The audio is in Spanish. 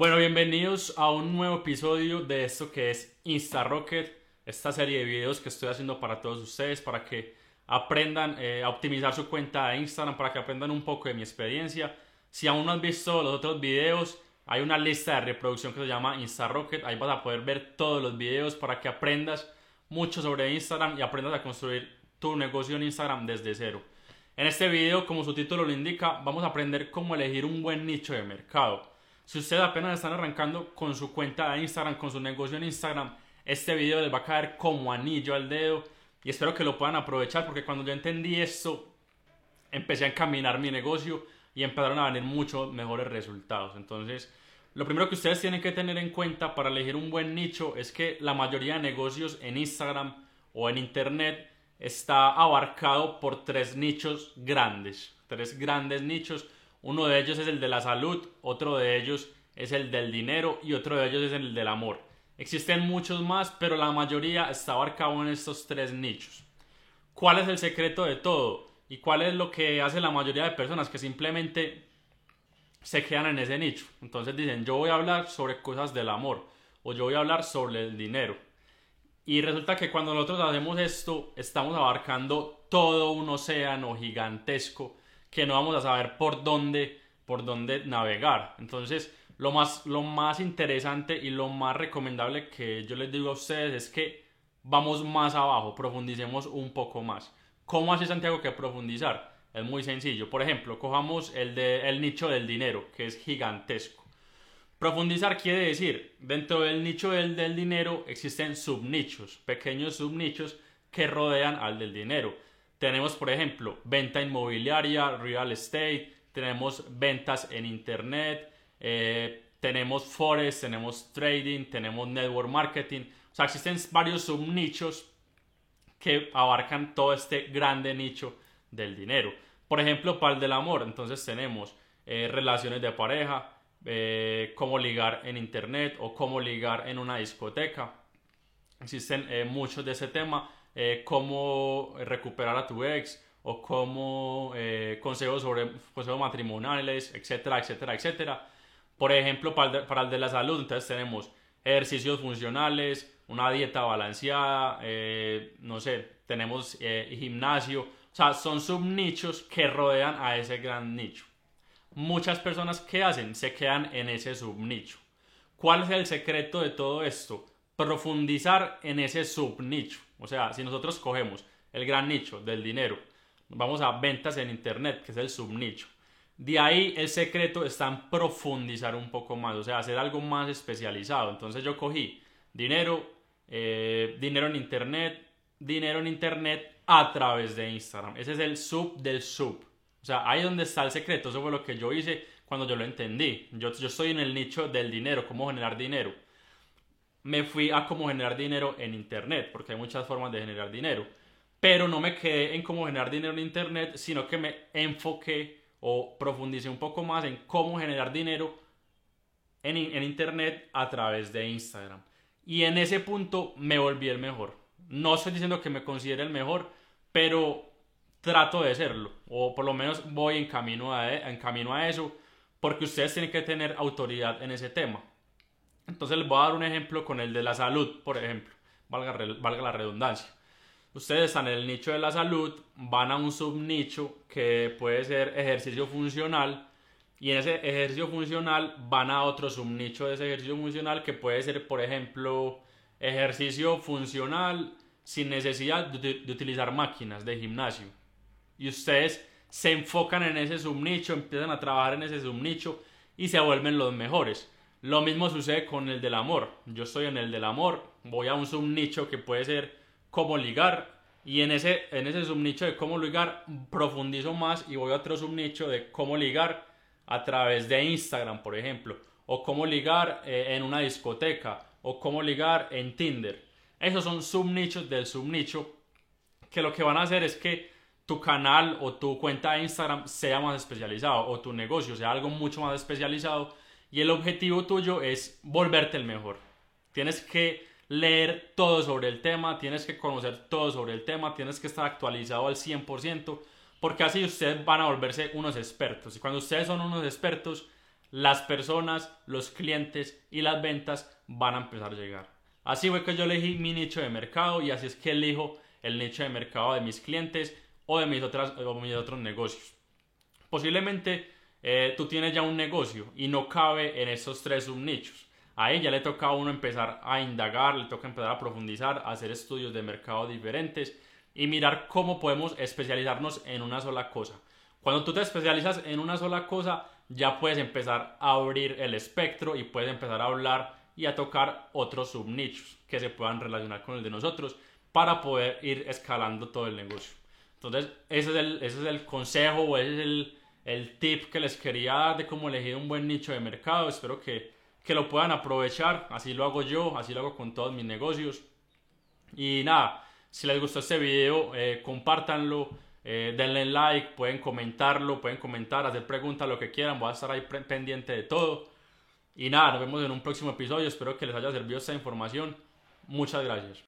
Bueno, bienvenidos a un nuevo episodio de esto que es InstaRocket, esta serie de videos que estoy haciendo para todos ustedes, para que aprendan eh, a optimizar su cuenta de Instagram, para que aprendan un poco de mi experiencia. Si aún no has visto los otros videos, hay una lista de reproducción que se llama InstaRocket, ahí vas a poder ver todos los videos para que aprendas mucho sobre Instagram y aprendas a construir tu negocio en Instagram desde cero. En este video, como su título lo indica, vamos a aprender cómo elegir un buen nicho de mercado. Si ustedes apenas están arrancando con su cuenta de Instagram, con su negocio en Instagram, este video les va a caer como anillo al dedo y espero que lo puedan aprovechar porque cuando yo entendí esto, empecé a encaminar mi negocio y empezaron a venir muchos mejores resultados. Entonces, lo primero que ustedes tienen que tener en cuenta para elegir un buen nicho es que la mayoría de negocios en Instagram o en Internet está abarcado por tres nichos grandes, tres grandes nichos uno de ellos es el de la salud, otro de ellos es el del dinero y otro de ellos es el del amor. Existen muchos más, pero la mayoría está abarcado en estos tres nichos. ¿Cuál es el secreto de todo? ¿Y cuál es lo que hace la mayoría de personas que simplemente se quedan en ese nicho? Entonces dicen, yo voy a hablar sobre cosas del amor o yo voy a hablar sobre el dinero. Y resulta que cuando nosotros hacemos esto, estamos abarcando todo un océano gigantesco que no vamos a saber por dónde, por dónde navegar. Entonces, lo más, lo más interesante y lo más recomendable que yo les digo a ustedes es que vamos más abajo, profundicemos un poco más. ¿Cómo hace Santiago que profundizar? Es muy sencillo. Por ejemplo, cojamos el, de, el nicho del dinero, que es gigantesco. Profundizar quiere decir, dentro del nicho del, del dinero existen subnichos, pequeños subnichos que rodean al del dinero. Tenemos, por ejemplo, venta inmobiliaria, real estate, tenemos ventas en internet, eh, tenemos forex, tenemos trading, tenemos network marketing. O sea, existen varios subnichos que abarcan todo este grande nicho del dinero. Por ejemplo, para el del amor, entonces tenemos eh, relaciones de pareja, eh, cómo ligar en internet o cómo ligar en una discoteca. Existen muchos de ese tema eh, cómo recuperar a tu ex o cómo eh, consejos sobre consejos matrimoniales, etcétera, etcétera, etcétera. Por ejemplo, para el, para el de la salud, entonces tenemos ejercicios funcionales, una dieta balanceada, eh, no sé, tenemos eh, gimnasio, o sea, son subnichos que rodean a ese gran nicho. Muchas personas que hacen se quedan en ese subnicho. ¿Cuál es el secreto de todo esto? Profundizar en ese subnicho. O sea, si nosotros cogemos el gran nicho del dinero, vamos a ventas en Internet, que es el subnicho. De ahí el secreto está en profundizar un poco más, o sea, hacer algo más especializado. Entonces yo cogí dinero, eh, dinero en Internet, dinero en Internet a través de Instagram. Ese es el sub del sub. O sea, ahí es donde está el secreto. Eso fue lo que yo hice cuando yo lo entendí. Yo, yo estoy en el nicho del dinero, cómo generar dinero me fui a cómo generar dinero en Internet, porque hay muchas formas de generar dinero. Pero no me quedé en cómo generar dinero en Internet, sino que me enfoqué o profundicé un poco más en cómo generar dinero en, en Internet a través de Instagram. Y en ese punto me volví el mejor. No estoy diciendo que me considere el mejor, pero trato de serlo. O por lo menos voy en camino a, en camino a eso, porque ustedes tienen que tener autoridad en ese tema. Entonces les voy a dar un ejemplo con el de la salud, por ejemplo, valga, valga la redundancia. Ustedes están en el nicho de la salud, van a un subnicho que puede ser ejercicio funcional y en ese ejercicio funcional van a otro subnicho de ese ejercicio funcional que puede ser, por ejemplo, ejercicio funcional sin necesidad de, de utilizar máquinas de gimnasio. Y ustedes se enfocan en ese subnicho, empiezan a trabajar en ese subnicho y se vuelven los mejores. Lo mismo sucede con el del amor. Yo estoy en el del amor, voy a un subnicho que puede ser cómo ligar y en ese, en ese subnicho de cómo ligar profundizo más y voy a otro subnicho de cómo ligar a través de Instagram, por ejemplo, o cómo ligar eh, en una discoteca, o cómo ligar en Tinder. Esos son subnichos del subnicho que lo que van a hacer es que tu canal o tu cuenta de Instagram sea más especializado o tu negocio sea algo mucho más especializado y el objetivo tuyo es volverte el mejor. Tienes que leer todo sobre el tema, tienes que conocer todo sobre el tema, tienes que estar actualizado al 100%, porque así ustedes van a volverse unos expertos. Y cuando ustedes son unos expertos, las personas, los clientes y las ventas van a empezar a llegar. Así fue que yo elegí mi nicho de mercado y así es que elijo el nicho de mercado de mis clientes o de mis, otras, o mis otros negocios. Posiblemente eh, tú tienes ya un negocio y no cabe en esos tres subnichos. Ahí ya le toca a uno empezar a indagar, le toca empezar a profundizar, a hacer estudios de mercado diferentes y mirar cómo podemos especializarnos en una sola cosa. Cuando tú te especializas en una sola cosa, ya puedes empezar a abrir el espectro y puedes empezar a hablar y a tocar otros subnichos que se puedan relacionar con el de nosotros para poder ir escalando todo el negocio. Entonces, ese es el, ese es el consejo o ese es el, el tip que les quería dar de cómo elegir un buen nicho de mercado. Espero que, que lo puedan aprovechar. Así lo hago yo, así lo hago con todos mis negocios. Y nada, si les gustó este video, eh, compártanlo, eh, denle like, pueden comentarlo, pueden comentar, hacer preguntas, lo que quieran. Voy a estar ahí pendiente de todo. Y nada, nos vemos en un próximo episodio. Espero que les haya servido esta información. Muchas gracias.